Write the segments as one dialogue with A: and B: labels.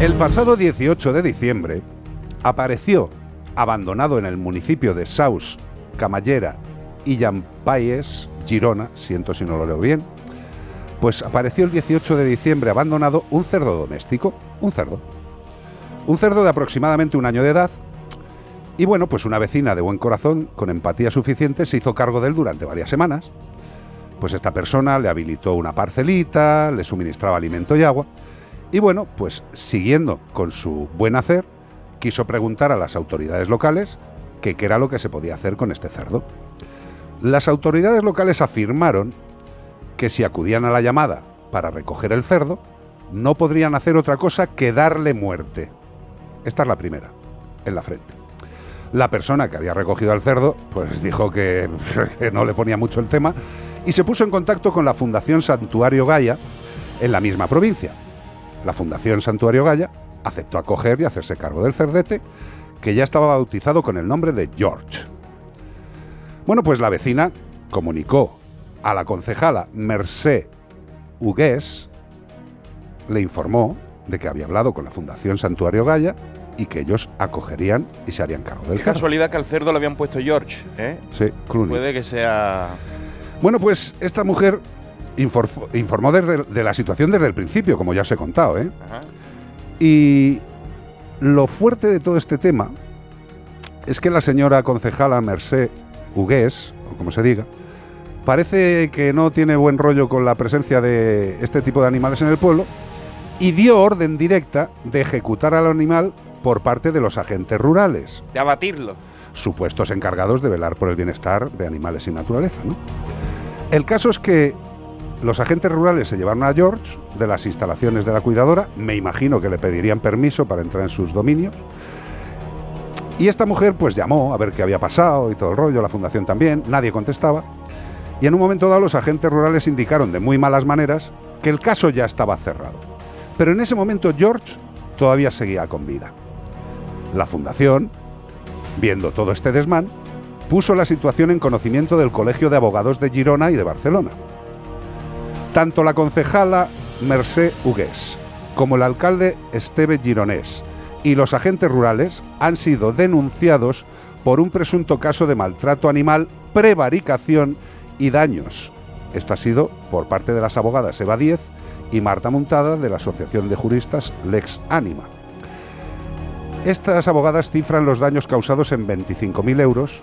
A: El pasado 18 de diciembre apareció abandonado en el municipio de Saus, Camallera y Llampaies, Girona, siento si no lo leo bien, pues apareció el 18 de diciembre abandonado un cerdo doméstico, un cerdo. Un cerdo de aproximadamente un año de edad. Y bueno, pues una vecina de buen corazón, con empatía suficiente, se hizo cargo de él durante varias semanas. Pues esta persona le habilitó una parcelita, le suministraba alimento y agua. Y bueno, pues siguiendo con su buen hacer, quiso preguntar a las autoridades locales qué era lo que se podía hacer con este cerdo. Las autoridades locales afirmaron que si acudían a la llamada para recoger el cerdo, no podrían hacer otra cosa que darle muerte. Esta es la primera, en la frente. La persona que había recogido al cerdo, pues dijo que, que, no le ponía mucho el tema y se puso en contacto con la Fundación Santuario Gaia en la misma provincia. La Fundación Santuario Gaia aceptó acoger y hacerse cargo del cerdete, que ya estaba bautizado con el nombre de George. Bueno, pues la vecina comunicó a la concejala Mercé Hugués, le informó de que había hablado con la Fundación Santuario Gaia y que ellos acogerían y se harían cargo del
B: Qué
A: cerdo.
B: casualidad que al cerdo le habían puesto George, ¿eh?
A: Sí, Clooney.
B: Puede que sea...
A: Bueno, pues esta mujer informó desde- de la situación desde el principio, como ya os he contado, ¿eh?
B: Ajá.
A: Y lo fuerte de todo este tema es que la señora concejala Mercé Hugués, o como se diga, parece que no tiene buen rollo con la presencia de este tipo de animales en el pueblo y dio orden directa de ejecutar al animal por parte de los agentes rurales,
B: De abatirlo.
A: supuestos encargados de velar por el bienestar de animales y naturaleza. ¿no? El caso es que los agentes rurales se llevaron a George de las instalaciones de la cuidadora, me imagino que le pedirían permiso para entrar en sus dominios. Y esta mujer pues llamó a ver qué había pasado y todo el rollo, la fundación también, nadie contestaba. Y en un momento dado los agentes rurales indicaron de muy malas maneras que el caso ya estaba cerrado. Pero en ese momento George todavía seguía con vida. La fundación, viendo todo este desmán, puso la situación en conocimiento del Colegio de Abogados de Girona y de Barcelona. Tanto la concejala Mercé Hugués como el alcalde Esteve Gironés y los agentes rurales han sido denunciados por un presunto caso de maltrato animal, prevaricación y daños. Esto ha sido por parte de las abogadas Eva Díez y Marta Montada de la Asociación de Juristas Lex Anima. Estas abogadas cifran los daños causados en 25.000 euros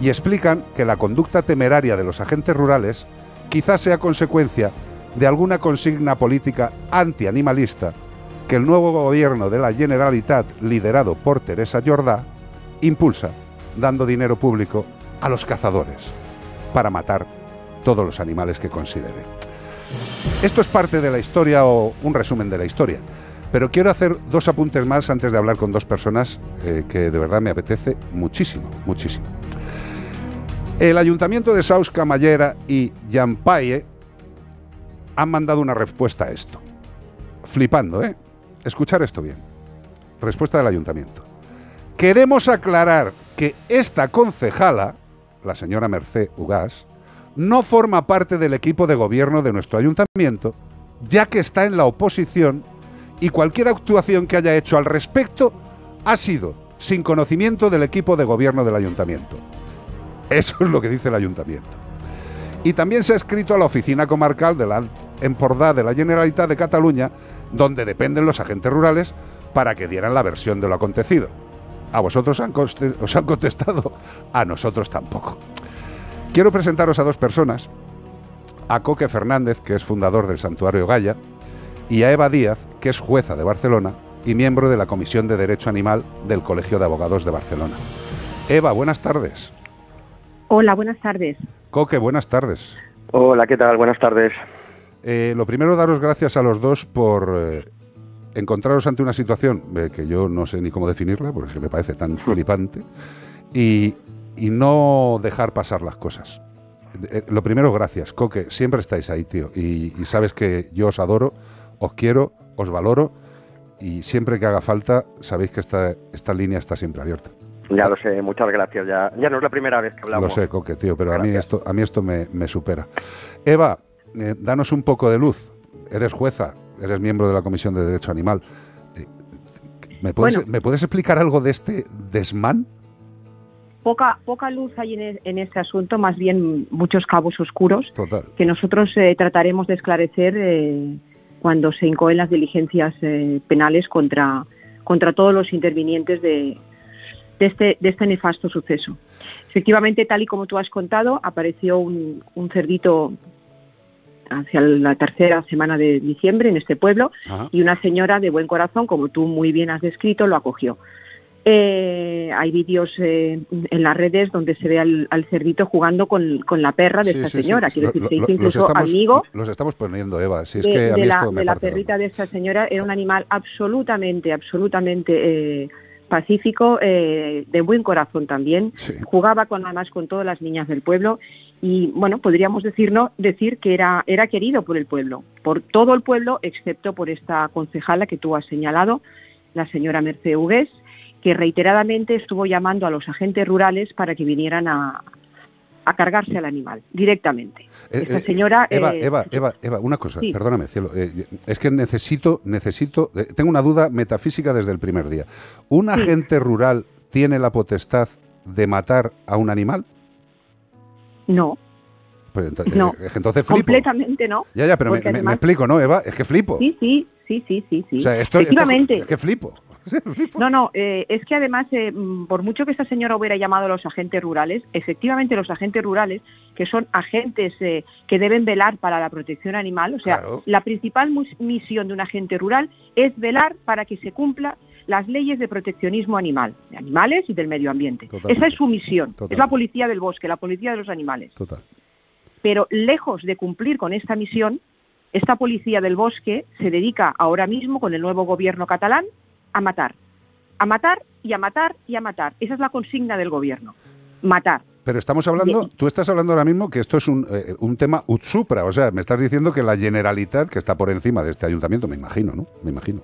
A: y explican que la conducta temeraria de los agentes rurales quizás sea consecuencia de alguna consigna política antianimalista que el nuevo gobierno de la Generalitat, liderado por Teresa Jordá, impulsa, dando dinero público a los cazadores para matar todos los animales que considere. Esto es parte de la historia o un resumen de la historia. Pero quiero hacer dos apuntes más antes de hablar con dos personas eh, que de verdad me apetece muchísimo, muchísimo. El ayuntamiento de Saus Camallera y Llampaye han mandado una respuesta a esto. Flipando, ¿eh? Escuchar esto bien. Respuesta del ayuntamiento. Queremos aclarar que esta concejala, la señora Mercé Ugás, no forma parte del equipo de gobierno de nuestro ayuntamiento, ya que está en la oposición y cualquier actuación que haya hecho al respecto ha sido sin conocimiento del equipo de gobierno del ayuntamiento. Eso es lo que dice el ayuntamiento. Y también se ha escrito a la oficina comarcal de la Empordà de la Generalitat de Cataluña, donde dependen los agentes rurales, para que dieran la versión de lo acontecido. A vosotros os han contestado, a nosotros tampoco. Quiero presentaros a dos personas, a Coque Fernández, que es fundador del Santuario Gaia, y a Eva Díaz, que es jueza de Barcelona y miembro de la Comisión de Derecho Animal del Colegio de Abogados de Barcelona. Eva, buenas tardes.
C: Hola, buenas tardes.
A: Coque, buenas tardes.
D: Hola, ¿qué tal? Buenas tardes.
A: Eh, lo primero, daros gracias a los dos por eh, encontraros ante una situación eh, que yo no sé ni cómo definirla, porque me parece tan flipante, y, y no dejar pasar las cosas. Eh, lo primero, gracias, Coque. Siempre estáis ahí, tío. Y, y sabes que yo os adoro, os quiero, os valoro, y siempre que haga falta, sabéis que esta, esta línea está siempre abierta.
D: Ya lo sé, muchas gracias. Ya, ya no es la primera vez que hablamos.
A: Lo sé, Coque, tío, pero a mí esto, a mí esto me, me supera. Eva, eh, danos un poco de luz. Eres jueza, eres miembro de la Comisión de Derecho Animal. Eh, ¿Me puedes, ¿Me puedes explicar algo de este desmán?
C: Poca, poca luz hay en, e, en este asunto, más bien muchos cabos oscuros
A: Total.
C: que nosotros eh, trataremos de esclarecer eh, cuando se incoen las diligencias eh, penales contra, contra todos los intervinientes de, de, este, de este nefasto suceso. Efectivamente, tal y como tú has contado, apareció un, un cerdito hacia la tercera semana de diciembre en este pueblo
A: Ajá.
C: y una señora de buen corazón, como tú muy bien has descrito, lo acogió. Eh, hay vídeos eh, en las redes donde se ve al, al cerdito jugando con, con la perra de
A: Sí,
C: esta
A: sí, sí.
C: señora. Quiero decir,
A: lo-
C: se hizo
A: lo- los
C: incluso
A: estamos-
C: amigo
A: Los estamos poniendo, Eva. Si es
C: de,
A: que a
C: de
A: mí
C: la,
A: esto me
C: de la perrita de esta señora era un animal absolutamente, absolutamente eh, pacífico, eh, de buen corazón también.
A: Sí.
C: Jugaba con además con todas las niñas del pueblo y bueno, podríamos decirnos, decir que era, era querido por el pueblo, por todo el pueblo, excepto por esta concejala que tú has señalado, la señora Mercedes Hugués, que reiteradamente estuvo llamando a los agentes rurales para que vinieran a, a cargarse al animal directamente.
A: Eh,
C: Esta
A: eh,
C: señora
A: Eva,
C: eh,
A: Eva, Eva, Eva, una cosa,
C: Sí.
A: perdóname, cielo. eh, es que necesito, necesito, tengo una duda metafísica desde el primer día. ¿Un
C: Sí.
A: agente rural tiene la potestad de matar a un animal?
C: no,
A: Pues ento-
C: No.
A: entonces flipo.
C: completamente no.
A: Ya, ya, pero me, explico, ¿no, Eva? Es que flipo.
C: Sí, sí, sí, sí, sí, sí.
A: O sea, esto,
C: Efectivamente.
A: esto- es que flipo.
C: No, no, eh, es que además, eh, mm, por mucho que esta señora hubiera llamado a los agentes rurales, efectivamente los agentes rurales, que son agentes eh, que deben velar para la protección animal, o sea,
A: Claro.
C: la principal misión de un agente rural es velar para que se cumpla las leyes de proteccionismo animal, de animales y del medio ambiente.
A: Totalmente.
C: Esa es su misión, es la policía del bosque, la policía de los animales.
A: Total.
C: pero lejos de cumplir con esta misión, esta policía del bosque se dedica ahora mismo con el nuevo gobierno catalán a matar, a matar y a matar y a matar. Esa es la consigna del gobierno, matar.
A: Pero estamos hablando, tú estás hablando ahora mismo que esto es un, eh, un tema ut supra, o sea, me estás diciendo que la Generalitat, que está por encima de este ayuntamiento, me imagino, ¿no? Me imagino.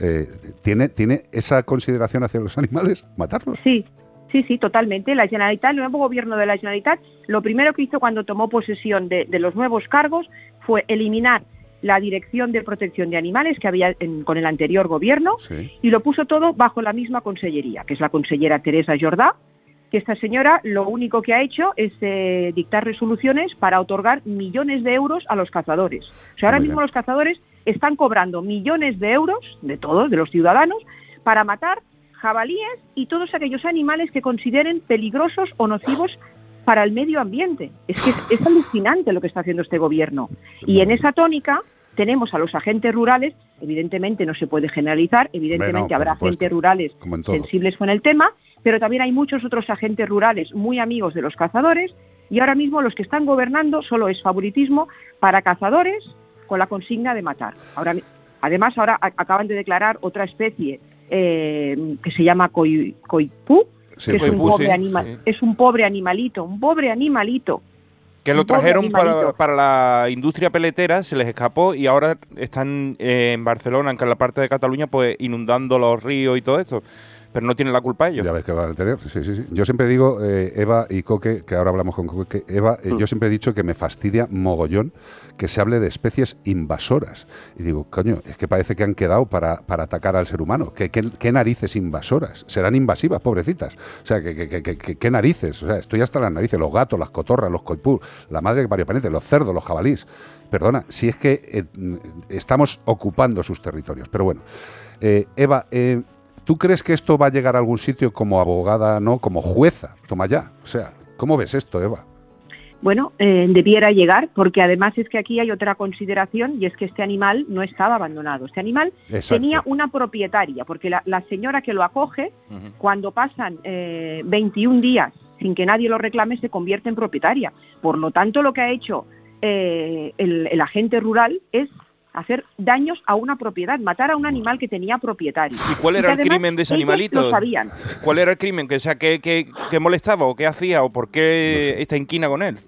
A: eh, ¿tiene, ¿Tiene esa consideración hacia los animales? ¿Matarlos?
C: Sí, sí, sí, totalmente. La Generalitat, el nuevo gobierno de la Generalitat, lo primero que hizo cuando tomó posesión de, de los nuevos cargos fue eliminar la Dirección de Protección de Animales que había en- con el anterior gobierno
A: Sí.
C: y lo puso todo bajo la misma consellería, que es la consellera Teresa Jordá, que esta señora lo único que ha hecho es eh, dictar resoluciones para otorgar millones de euros a los cazadores. O sea, ahora
A: Muy
C: mismo
A: bien.
C: los cazadores están cobrando millones de euros, de todos, de los ciudadanos, para matar jabalíes y todos aquellos animales que consideren peligrosos o nocivos para el medio ambiente. Es que es, es alucinante lo que está haciendo este gobierno. Y en esa tónica tenemos a los agentes rurales, evidentemente no se puede generalizar, evidentemente habrá agentes rurales sensibles con el tema, pero también hay muchos otros agentes rurales muy amigos de los cazadores y ahora mismo los que están gobernando solo es favoritismo para cazadores con la consigna de matar. Ahora, además, ahora acaban de declarar otra especie eh, que se llama coi- coipú,
A: Sí,
C: es un, pobre
B: sí,
C: anima-
B: sí.
C: es un pobre animalito, un pobre animalito.
B: Que lo trajeron para, para la industria peletera, se les escapó y ahora están eh, en Barcelona, en la parte de Cataluña, pues inundando los ríos y todo esto. Pero no tienen la culpa ellos.
A: Ya ves que van a tener. Sí, sí, sí. Yo siempre digo, eh, Eva y Coque, que ahora hablamos con Coque, que Eva, eh,
D: Mm.
A: yo siempre he dicho que me fastidia mogollón que se hable de especies invasoras. Y digo, coño, es que parece que han quedado para, para atacar al ser humano. ¿Qué, qué, qué narices invasoras? Serán invasivas, pobrecitas. O sea, ¿qué, qué, qué- narices? O sea, estoy hasta las narices. Los gatos, las cotorras, los coipú, la madre que parió pariente, los cerdos, los jabalís. Perdona, si es que eh, mm, estamos ocupando sus territorios. Pero bueno, Eva, eh, ¿tú crees que esto va a llegar a algún sitio como abogada, no como jueza? Toma ya. O sea, ¿cómo ves esto, Eva?
C: Bueno, eh, debiera llegar, porque además es que aquí hay otra consideración y es que este animal no estaba abandonado. Este animal
A: Exacto.
C: tenía una propietaria, porque la, la señora que lo acoge, cuando pasan eh, 21 días sin que nadie lo reclame, se convierte en propietaria. Por lo tanto, lo que ha hecho eh, el, el agente rural es hacer daños a una propiedad, matar a un animal que tenía propietario.
B: ¿Y cuál era
C: que
B: el
C: además
B: crimen de ese
C: ellos
B: animalito?
C: Lo sabían.
B: ¿Cuál era el crimen? Que, o sea, ¿qué, qué, qué molestaba o qué hacía o por qué esta inquina con él?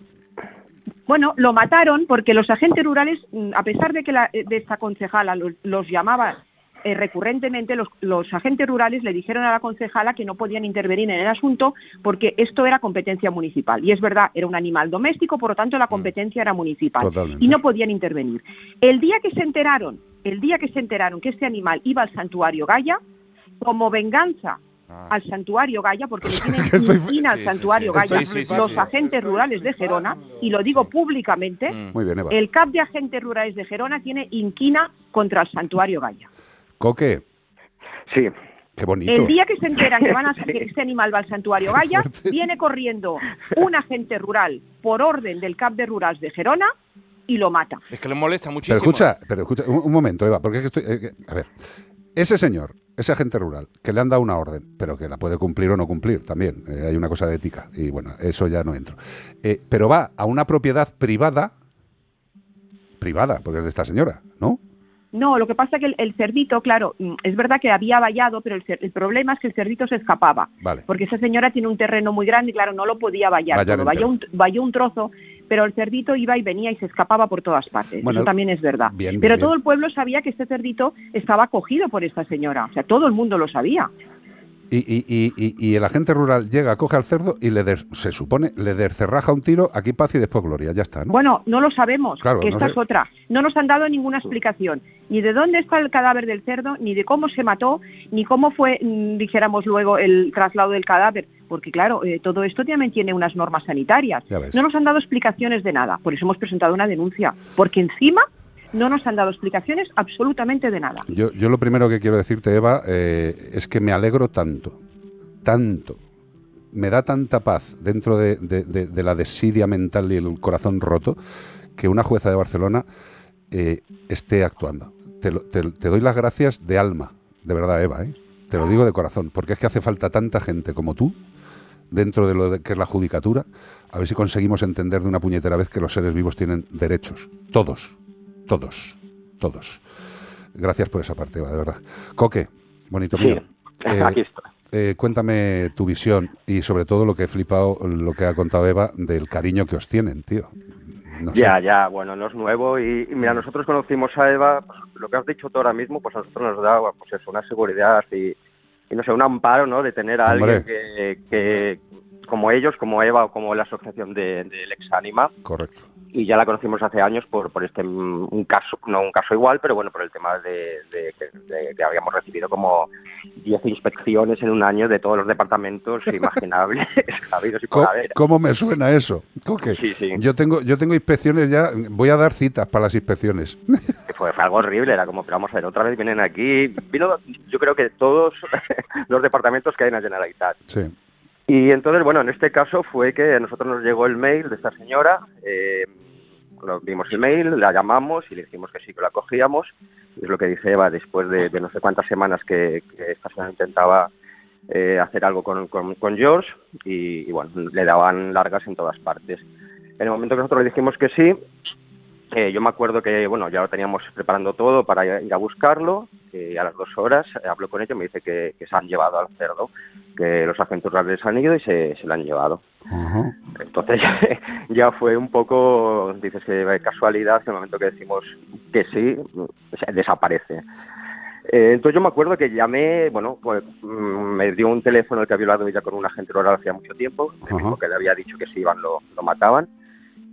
C: Bueno, lo mataron porque los agentes rurales, mm, a pesar de que la, de esta concejala los, los llamaba eh, recurrentemente, los, los agentes rurales le dijeron a la concejala que no podían intervenir en el asunto porque esto era competencia municipal. Y es verdad, era un animal doméstico, por lo tanto la competencia era municipal.
A: Totalmente.
C: Y no podían intervenir. El día que se enteraron, el día que se enteraron que este animal iba al santuario Gaya, como venganza
B: Ah.
C: al santuario Gaya, porque le tienen
A: estoy-
C: inquina al
B: Sí,
C: santuario
B: sí,
C: Gaya
B: estoy-
C: los
B: sí.
C: agentes rurales de Gerona, y lo digo públicamente,
B: Mm.
A: Muy bien, Eva.
C: el CAP de agentes rurales de Gerona tiene inquina contra el santuario Gaya.
A: Coque,
D: Sí,
A: qué bonito.
C: El día que se enteran que van a que este animal va al santuario Gaya, viene corriendo un agente rural por orden del CAP de Rurals de Gerona y lo mata.
B: Es que le molesta
A: Pero
B: muchísimo.
A: escucha, pero escucha, un, un momento, Eva, porque es que estoy. eh, a ver, ese señor, ese agente rural, que le han dado una orden, pero que la puede cumplir o no cumplir también, eh, hay una cosa de ética, y bueno, eso ya no entro. Eh, pero va a una propiedad privada, privada, porque es de esta señora, ¿no?
C: No, lo que pasa es que el, el cerdito, claro, mm, es verdad que había vallado, pero el, el problema es que el cerdito se escapaba.
A: Vale.
C: Porque esa señora tiene un terreno muy grande y, claro, no lo podía vallar. Valló un, valló un trozo, pero el cerdito iba y venía y se escapaba por todas partes.
A: Bueno,
C: Eso también es verdad.
A: bien, bien,
C: pero
A: bien.
C: todo el pueblo sabía que este cerdito estaba cogido por esta señora. O sea, todo el mundo lo sabía.
A: Y, y- y- y- y el agente rural llega, coge al cerdo y le der- se supone, le descerraja un tiro, aquí paz y después gloria, ya está, ¿no?
C: Bueno, no lo sabemos,
A: Claro,
C: que
A: no
C: esta
A: sé.
C: es otra. No nos han dado ninguna explicación, ni de dónde está el cadáver del cerdo, ni de cómo se mató, ni cómo fue, mm, dijéramos luego, el traslado del cadáver. Porque claro, eh, todo esto también tiene unas normas sanitarias. No nos han dado explicaciones de nada, por eso hemos presentado una denuncia. Porque encima no nos han dado explicaciones absolutamente de nada.
A: Yo, yo lo primero que quiero decirte, Eva, eh, es que me alegro tanto, tanto, me da tanta paz dentro de, de- la desidia mental y el corazón roto que una jueza de Barcelona eh, esté actuando. Te, te- doy las gracias de alma, de verdad, Eva, ¿eh? te lo digo de corazón, porque es que hace falta tanta gente como tú dentro de lo que es la judicatura, a ver si conseguimos entender de una puñetera vez que los seres vivos tienen derechos, todos, todos, todos. Gracias por esa parte, Eva, de verdad. Coque, bonito
D: sí.
A: mío. eh,
D: Aquí estoy.
A: eh, cuéntame tu visión y sobre todo lo que he flipado, lo que ha contado Eva, del cariño que os tienen, tío. No sé.
D: Ya, ya, bueno, no es nuevo y, y mira, nosotros conocimos a Eva, pues, lo que has dicho tú ahora mismo, pues a nosotros nos da pues eso, una seguridad y, y no sé, un amparo, ¿no? De tener a
A: Hombre.
D: alguien que, que, como ellos, como Eva o como la asociación de- del Exánima,
A: Correcto.
D: Y ya la conocimos hace años por, por este mm, un caso, no un caso igual, pero bueno, por el tema de, de que- de que habíamos recibido como 10 inspecciones en un año de todos los departamentos imaginables, habidos y por haber.
A: ¿Cómo me suena eso? Coque,
D: Sí, sí.
A: Yo tengo, yo tengo inspecciones ya, voy a dar citas para las inspecciones.
D: fue, fue algo horrible, era como, pero vamos a ver, otra vez vienen aquí, vino yo creo que todos los departamentos que hay en la Generalitat.
A: Sí.
D: Y entonces, bueno, en este caso fue que a nosotros nos llegó el mail de esta señora, eh, vimos el mail, la llamamos y le dijimos que sí, que la cogíamos, es lo que dice Eva, después de, de no sé cuántas semanas que, que esta señora intentaba eh, hacer algo con, con, con George, y, y bueno, le daban largas en todas partes. En el momento que nosotros le dijimos que sí, eh, yo me acuerdo que, bueno, ya lo teníamos preparando todo para ir a buscarlo. y a las dos horas eh, hablo con ella y me dice que, que se han llevado al cerdo, que los agentes rurales han ido y se, se lo han llevado. Entonces ya fue un poco, dices que casualidad, en el momento que decimos que sí, desaparece. Eh, entonces yo me acuerdo que llamé, bueno, pues mm, me dio un teléfono el que había hablado ya con un agente rural hacía mucho tiempo, el mismo
A: Ajá.
D: que le había dicho que si iban lo, lo mataban.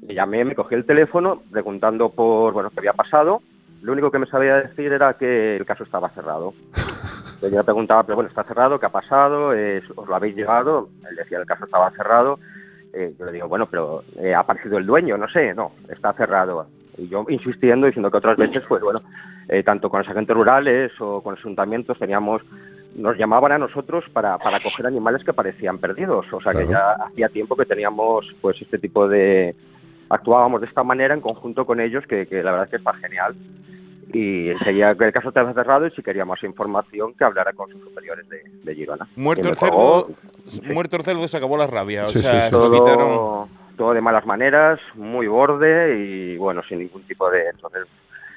D: Le llamé, me cogí el teléfono preguntando por, bueno, qué había pasado. Lo único que me sabía decir era que el caso estaba cerrado. Yo le preguntaba, pero bueno, está cerrado, ¿qué ha pasado? Eh, ¿Os lo habéis llevado? Él decía, el caso estaba cerrado. Eh, yo le digo, bueno, pero eh, ha aparecido el dueño, no sé, no, está cerrado. Y yo insistiendo, diciendo que otras veces, pues bueno, eh, tanto con los agentes rurales o con los ayuntamientos teníamos, nos llamaban a nosotros para, para coger animales que parecían perdidos. O sea que ya hacía tiempo que teníamos pues este tipo de, actuábamos de esta manera en conjunto con ellos, que, que la verdad es que está genial. Y que el caso estaba cerrado y si quería más información que hablara con sus superiores de, de Girona.
B: Muerto el cerdo, muerto el cerdo se acabó la rabia. O
A: Sí,
B: sea,
A: sí,
B: quitaron.
D: todo, todo de malas maneras, muy borde y bueno, sin ningún tipo de... Entonces,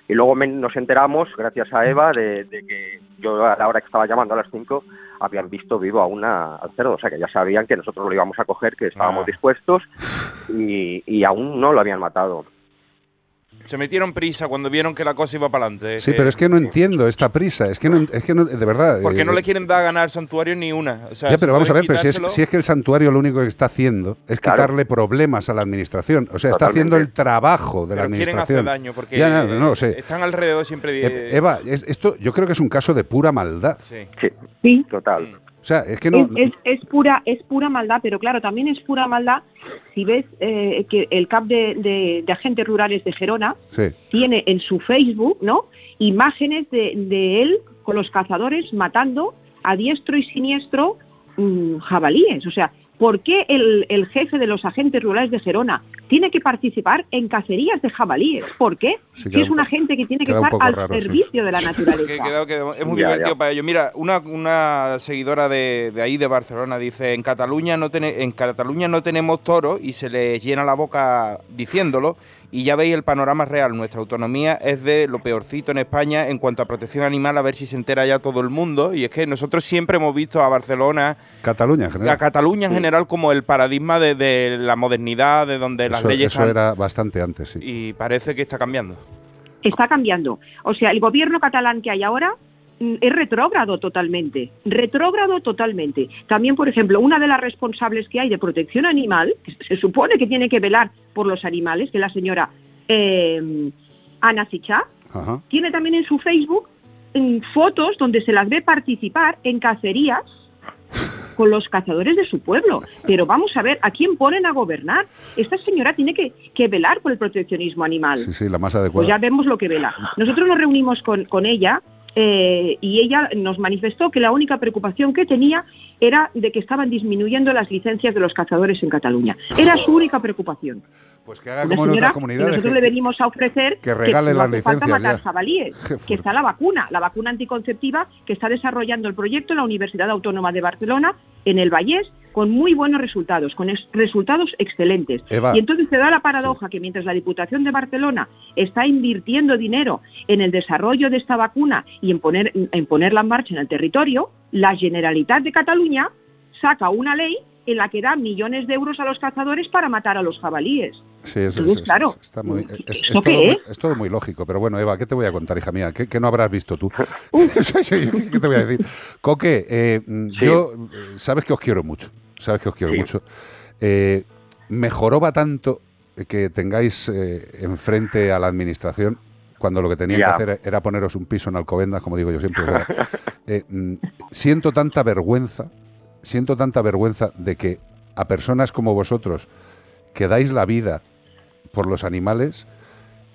D: y luego me- nos enteramos, gracias a Eva, de, de que yo a la hora que estaba llamando a las 5 habían visto vivo a una, al cerdo, o sea que ya sabían que nosotros lo íbamos a coger, que estábamos
B: Ah.
D: dispuestos y, y aún no lo habían matado.
B: Se metieron prisa cuando vieron que la cosa iba para adelante.
A: Sí, pero es que no entiendo esta prisa. Es que no, es que no, de verdad.
B: Porque no
A: eh,
B: le quieren dar a ganar al santuario ni una. O sea,
A: Ya, pero
B: si
A: vamos a ver, pero si es,
B: quitárselo-
A: si es que el santuario lo único que está haciendo es
D: Claro.
A: quitarle problemas a la administración. O sea, está haciendo el trabajo de la
B: pero quieren hacer
A: administración.
B: daño porque
A: Ya, no, sé.
B: están alrededor siempre de...
A: Eh, Eva, es- esto yo creo que es un caso de pura maldad.
B: Sí.
D: Sí,
C: Sí,
D: total.
A: O sea, es que no.
C: es, es, es pura es pura maldad, pero claro, también es pura maldad si ves eh, que el CAP de, de- de agentes rurales de Gerona
A: Sí.
C: tiene en su Facebook, ¿no? Imágenes de, de él con los cazadores matando a diestro y siniestro mm, jabalíes. O sea, ¿por qué el, el jefe de los agentes rurales de Gerona tiene que participar en cacerías de jabalíes? ¿Por qué?
A: Sí,
C: si es
A: un
C: una
A: po-
C: gente que tiene que estar al
A: raro, sí.
C: servicio de la
B: Que
C: naturaleza.
B: que es muy
D: Ya,
B: divertido
D: ya.
B: para ellos. Mira, una, una seguidora de, de ahí, de Barcelona, dice, en Cataluña, no tene- en Cataluña no tenemos toros y se les llena la boca diciéndolo y ya veis el panorama real. Nuestra autonomía es de lo peorcito en España en cuanto a protección animal, a ver si se entera ya todo el mundo. Y es que nosotros siempre hemos visto a Barcelona,
A: Cataluña, en general.
B: a Cataluña en general, como el paradigma de, de la modernidad, de donde las leyes
A: eso era bastante antes, sí.
B: Y parece que está cambiando.
C: está cambiando. O sea, el gobierno catalán que hay ahora es retrógrado totalmente, retrógrado totalmente. También, por ejemplo, una de las responsables que hay de protección animal, que se supone que tiene que velar por los animales, que es la señora eh, Ana Sichá,
A: Ajá.
C: tiene también en su Facebook mm, fotos donde se las ve participar en cacerías con los cazadores de su pueblo. Pero vamos a ver, ¿a quién ponen a gobernar? Esta señora tiene que, que velar por el proteccionismo animal.
A: Sí, sí, la más
C: Pues
A: adecuada.
C: ya vemos lo que vela. Nosotros nos reunimos con, con ella eh, y ella nos manifestó que la única preocupación que tenía era de que estaban disminuyendo las licencias de los cazadores en Cataluña. Era su única preocupación.
A: Pues que haga
C: Una
A: como en otras
C: que
A: comunidades.
C: nosotros
A: que-
C: le venimos a ofrecer
A: que regale
C: no
A: las
C: falta matar
A: ya.
C: jabalíes, que está la vacuna, la vacuna anticonceptiva que está desarrollando el proyecto en la Universidad Autónoma de Barcelona, en el Vallés, con muy buenos resultados, con es- resultados excelentes.
A: Eva.
C: Y entonces se da la paradoja que mientras la Diputación de Barcelona está invirtiendo dinero en el desarrollo de esta vacuna y en, poner, en ponerla en marcha en el territorio, la Generalitat de Cataluña saca una ley en la que da millones de euros a los cazadores para matar a los jabalíes.
A: Sí, es,
C: Entonces,
A: es-
C: claro,
A: está muy, es, es
C: ¿esto
A: todo muy,
C: es?
A: es todo muy lógico. Pero bueno, Eva, ¿qué te voy a contar, hija mía? ¿Qué, qué no habrás visto tú? ¿Qué te voy a decir? Coque, eh,
D: Sí.
A: yo, eh, sabes que os quiero mucho. Sabes que os quiero
D: Sí.
A: mucho. Eh, me joroba tanto que tengáis eh, enfrente a la administración cuando lo que tenían que hacer era poneros un piso en Alcobendas, como digo yo siempre. o sea, eh, mm, siento tanta vergüenza, siento tanta vergüenza de que a personas como vosotros que dais la vida por los animales,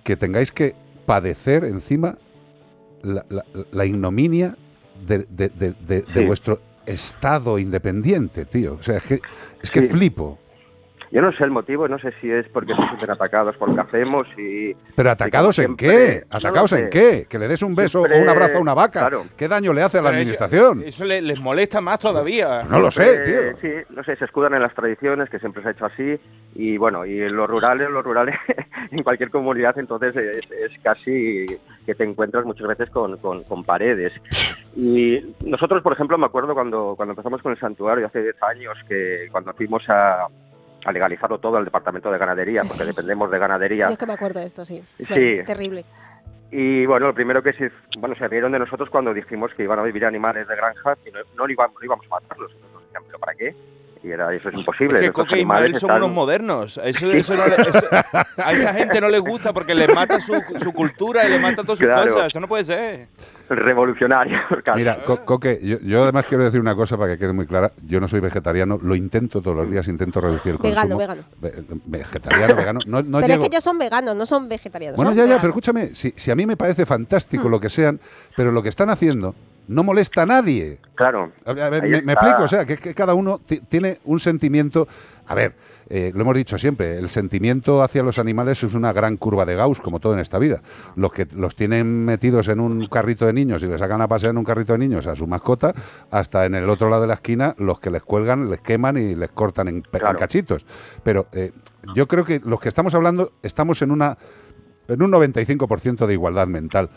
A: que tengáis que padecer encima la, la- la ignominia de, de- de- de- de
D: Sí.
A: vuestro estado independiente, tío. O sea, es que, es que
D: Sí.
A: flipo.
D: Yo no sé el motivo, no sé si es porque se sienten atacados por lo que hacemos y...
A: Pero atacados en qué?
D: no
A: ¿Atacados en qué? Que le des un beso
D: Siempre-
A: o un abrazo a una vaca.
D: claro.
A: ¿Qué daño le hace a la
B: Pero eso-
A: administración?
B: Eso, le- les molesta más todavía.
A: No lo sé,
D: Eh,
A: tío.
D: Sí, no sé, se escudan en las tradiciones, que siempre se ha hecho así, y bueno, y en los rurales, los rurales, en cualquier comunidad, entonces es, es casi que te encuentras muchas veces con, con- con paredes. Y nosotros, por ejemplo, me acuerdo cuando, cuando empezamos con el santuario hace 10 años, que cuando fuimos a, a legalizarlo todo al departamento de ganadería, porque
E: Sí.
D: dependemos de ganadería,
E: Yo es que me acuerdo de esto, sí.
D: Sí.
E: Bueno, terrible.
D: Y bueno, lo primero que se, bueno, se rieron de nosotros cuando dijimos que iban a vivir animales de granja y no, no, íbamos, no íbamos a matarlos. Entonces ¿pero para qué? Y era, eso es imposible.
B: Es que Coque y Ismael son
D: están-
B: unos modernos. Eso, eso no le- eso- a esa gente no les gusta porque les mata su, su cultura y les mata todas sus
D: Claro.
B: cosas. Eso no puede ser.
D: revolucionarios. claro.
A: Mira, Co- Coque, yo, yo además quiero decir una cosa para que quede muy clara. Yo no soy vegetariano, lo intento todos los días, intento reducir el
E: Vegano,
A: consumo.
E: vegano.
A: Ve- vegetariano, vegano. No, no
E: pero
A: llego-
E: es que ellos son veganos, no son vegetarianos.
A: Bueno,
E: son
A: ya, ya, pero escúchame, si, si a mí me parece fantástico
E: Hmm.
A: lo que sean, pero lo que están haciendo no molesta a nadie.
D: Claro.
A: A ver, me, explico, o sea, que, que cada uno ti- tiene un sentimiento. A ver, eh, lo hemos dicho siempre, el sentimiento hacia los animales es una gran curva de Gauss, como todo en esta vida. Los que los tienen metidos en un carrito de niños y les sacan a pasear en un carrito de niños a su mascota, hasta en el otro lado de la esquina, los que les cuelgan, les queman y les cortan en
D: Claro.
A: cachitos. Pero eh, yo creo que los que estamos hablando estamos en una en un 95% de igualdad mental.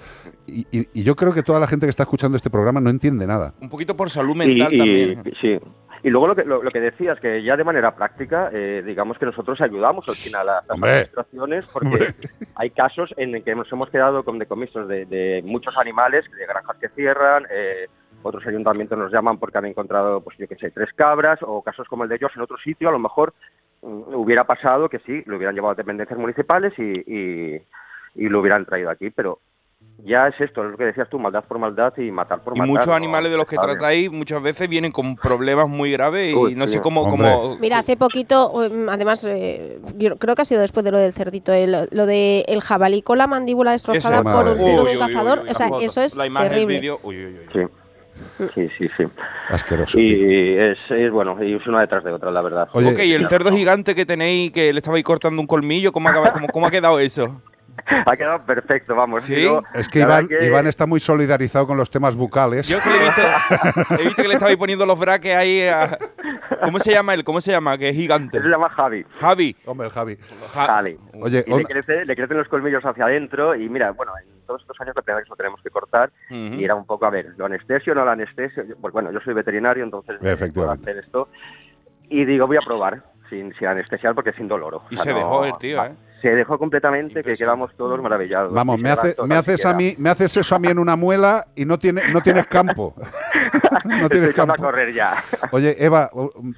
A: Y, y- y yo creo que toda la gente que está escuchando este programa no entiende nada.
B: Un poquito por salud mental
D: y-
B: también.
D: sí. Y luego lo que, lo, lo que decías, que ya de manera práctica, eh, digamos que nosotros ayudamos al final a las
A: Hombre.
D: administraciones, porque hay casos en el que nos hemos quedado con decomisos de, de muchos animales, de granjas que cierran, eh, otros ayuntamientos nos llaman porque han encontrado, pues yo que sé, tres cabras, o casos como el de ellos en otro sitio, a lo mejor mm, hubiera pasado que sí, lo hubieran llevado a dependencias municipales y, y, y lo hubieran traído aquí, pero ya es esto, es lo que decías tú, maldad por maldad y matar por
B: Y
D: matar.
B: muchos
D: ¿no?
B: animales de los que
D: ¿sabes?
B: tratáis muchas veces vienen con problemas muy graves y
D: Uy,
B: no sé cómo... Cómo
E: Mira, hace poquito, um, además, eh, yo creo que ha sido después de lo del cerdito, eh, lo, lo de el jabalí con la mandíbula destrozada por un
A: mía.
E: tiro de
B: Uy,
E: un
B: uy, uy,
E: cazador.
B: uy,
E: o sea,
B: foto,
E: eso es
B: la imagen, el
E: terrible.
B: vídeo, uy, uy, uy.
D: Sí. Sí, sí, sí.
A: Asqueroso.
D: Y es, es bueno, y es una detrás de otra, la verdad.
A: Oye,
B: Ok, y el cerdo gigante que tenéis, que le estabais cortando un colmillo, ¿cómo, acaba- cómo, cómo ha quedado eso?
D: Ha quedado perfecto, vamos.
B: ¿Sí?
D: digo,
A: Es que Iván,
D: verdad que-
A: Iván está muy solidarizado con los temas bucales.
B: Yo que le he visto, he visto que le estabais poniendo los braques ahí a... ¿Cómo se llama él? ¿Cómo se llama? Que es gigante.
D: Él se llama Javi.
B: Javi.
A: Hombre, el Javi.
B: Ja-
D: Javi.
A: Oye,
D: Y le,
A: una-
D: crece- le crecen los colmillos hacia adentro y mira, bueno, en todos estos años la primera vez que lo tenemos que cortar y era un poco, a ver, ¿lo anestesio o no lo anestesio? Pues bueno, yo soy veterinario, entonces puedo
A: Efectivamente.
D: hacer esto. Y digo, voy a probar sin, sin anestesiar porque es indoloro.
B: Y
D: O sea,
B: se
D: no-
B: dejó el tío, ¿eh?
D: Se dejó completamente, que quedamos todos maravillados.
A: Vamos, me, hace, me, haces a mí, me haces eso a mí en una muela y no, tiene, no tienes campo. no
D: Estoy
A: tienes
D: echando a
A: campo.
D: correr ya.
A: Oye, Eva,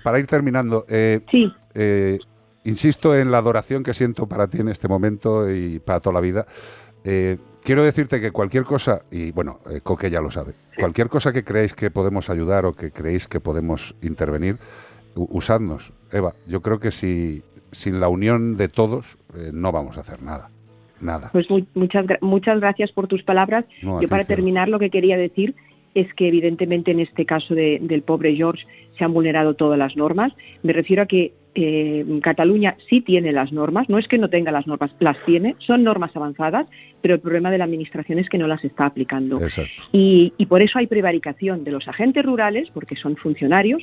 A: para ir terminando, eh,
C: Sí,
A: eh, insisto en la adoración que siento para ti en este momento y para toda la vida. Eh, quiero decirte que cualquier cosa, y bueno, Coque ya lo sabe, cualquier cosa que creéis que podemos ayudar o que creéis que podemos intervenir, usadnos. Eva, yo creo que si, sin la unión de todos eh, no vamos a hacer nada. Nada.
C: pues mu- muchas, muchas gracias por tus palabras.
A: No,
C: Yo para terminar lo que quería decir es que evidentemente en este caso de- del pobre George se han vulnerado todas las normas. Me refiero a que eh, Cataluña sí tiene las normas, no es que no tenga las normas, las tiene, son normas avanzadas, pero el problema de la Administración es que no las está aplicando. Y, y por eso hay prevaricación de los agentes rurales, porque son funcionarios,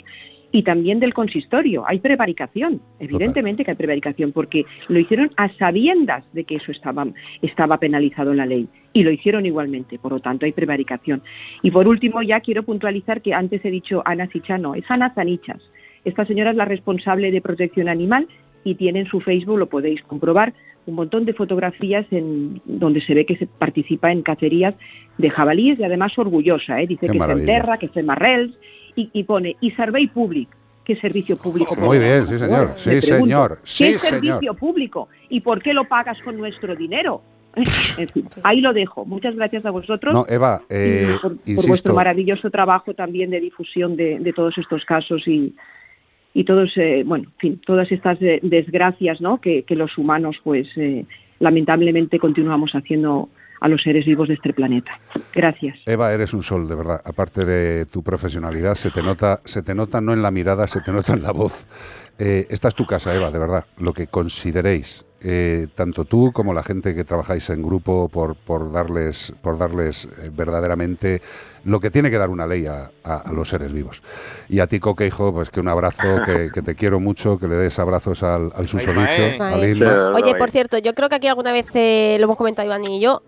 C: y también del consistorio. Hay prevaricación, evidentemente que hay prevaricación, porque lo hicieron a sabiendas de que eso estaba, estaba penalizado en la ley. Y lo hicieron igualmente, por lo tanto hay prevaricación. Y por último, ya quiero puntualizar que antes he dicho Ana Sichano, es Ana Zanichas. Esta señora es la responsable de protección animal y tiene en su Facebook, lo podéis comprobar, un montón de fotografías en donde se ve que se participa en cacerías de jabalíes y además orgullosa, ¿eh? dice
A: Qué
C: que
A: maravilla.
C: se enterra, que se marrels y, y pone y survey públic, ¿qué servicio público?
A: Muy bien, sí, señor. Sí,
C: pregunto,
A: señor.
C: ¿Qué
A: Sí,
C: es
A: señor.
C: servicio público? ¿Y por qué lo pagas con nuestro dinero? en fin, ahí lo dejo. Muchas gracias a vosotros.
A: No, Eva, eh,
C: por, vuestro maravilloso trabajo también de difusión de, de todos estos casos y, y todos, eh, bueno, en fin, todas estas desgracias, ¿no? Que, que los humanos, pues, eh, lamentablemente continuamos haciendo a los seres vivos de este planeta. Gracias.
A: Eva, eres un sol, de verdad. Aparte de tu profesionalidad, se te nota, se te nota no en la mirada, se te nota en la voz. Eh, esta es tu casa, Eva, de verdad. Lo que consideréis, eh, tanto tú como la gente que trabajáis en grupo, por, por darles, por darles eh, verdaderamente lo que tiene que dar una ley a, a- a los seres vivos. Y a ti, Coque, hijo, pues que un abrazo, que, que te quiero mucho, que le des abrazos al, al susodicho.
E: Oye, por cierto, yo creo que aquí alguna vez eh, lo hemos comentado Iván y yo.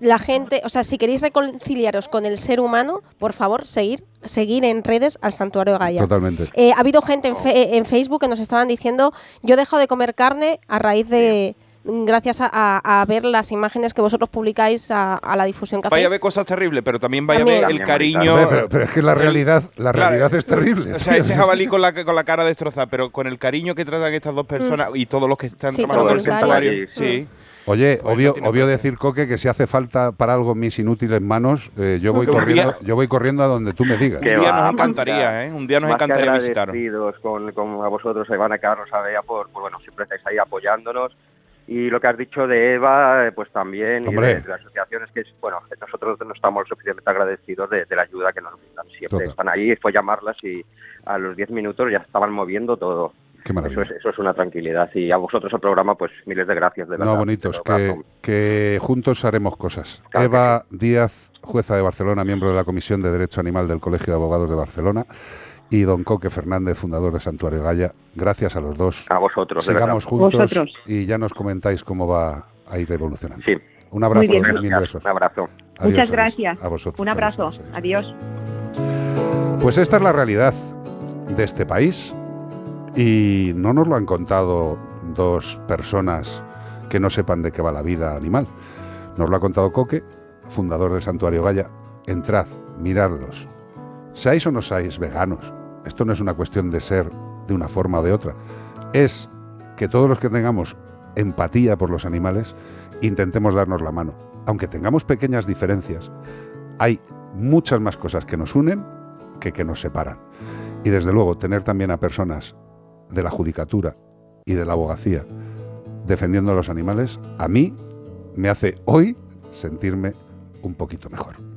E: Eh, la gente, o sea, si queréis reconciliaros con el ser humano, por favor, seguir, seguir en redes al Santuario de Gaia.
A: Totalmente.
E: Eh, ha habido gente en, fe- en Facebook que nos estaban diciendo, yo he dejado de comer carne a raíz de, gracias a, a- a ver las imágenes que vosotros publicáis a, a la difusión que
B: Vaya a
E: hacéis.
B: ver cosas terribles, pero también vaya a
E: También.
B: ver el cariño.
A: Pero, pero es que la realidad, la
B: Claro,
A: realidad es terrible.
B: O sea, ese jabalí con la, con la cara destrozada, pero con el cariño que tratan estas dos personas y todos los que están
E: Mm. Sí,
B: trabajando en el santuario. Sí.
A: Oye,
B: Pues
A: obvio,
B: no
A: obvio decir, Coque, que si hace falta para algo mis inútiles manos, eh, yo voy
B: Que
A: corriendo, yo voy corriendo a donde tú me digas.
B: Un
D: Que
B: día
D: va,
B: nos encantaría,
D: más
B: ¿eh? Un día nos
D: Más que
B: encantaría visitaros.
D: agradecidos con, con a vosotros, Iván, a Carlos, a Bea, por, por, bueno, siempre estáis ahí apoyándonos. Y lo que has dicho de Eva, eh, pues también, y
A: Hombre.
D: de, de las asociaciones, que es, bueno, que nosotros no estamos suficientemente agradecidos de, de la ayuda que nos brindan. Siempre
A: Total.
D: están ahí, fue llamarlas y a los 10 minutos ya estaban moviendo todo.
A: Qué
D: Eso
A: maravilla.
D: es, eso es una tranquilidad. Y a vosotros el programa, pues miles de gracias, de verdad.
A: No, bonitos,
D: de
A: que, juntos haremos cosas.
D: Claro que
A: Eva Díaz, jueza de Barcelona, miembro de la Comisión de Derecho Animal del Colegio de Abogados de Barcelona, y don Coque Fernández, fundador de Santuario Gaya. Gracias a los dos.
D: A vosotros, de
A: Sigamos
D: verdad.
A: juntos
C: Vosotros.
A: y ya nos comentáis cómo va a ir evolucionando.
D: Sí,
A: Un abrazo,
C: Muy bien.
A: mil
D: gracias.
A: besos.
D: Un abrazo.
A: Adiós,
C: Muchas
A: adiós.
C: gracias.
A: A vosotros.
C: Un abrazo.
A: adiós, adiós.
C: Adiós.
A: Pues esta es la realidad. de este país y no nos lo han contado dos personas que no sepan de qué va la vida animal. Nos lo ha contado Coque, fundador del Santuario Gaya. Entrad, miradlos. Seáis o no seáis veganos, esto no es una cuestión de ser de una forma o de otra. Es que todos los que tengamos empatía por los animales intentemos darnos la mano. Aunque tengamos pequeñas diferencias, hay muchas más cosas que nos unen que que nos separan. Y desde luego tener también a personas de la judicatura y de la abogacía defendiendo a los animales, a mí me hace hoy sentirme un poquito mejor.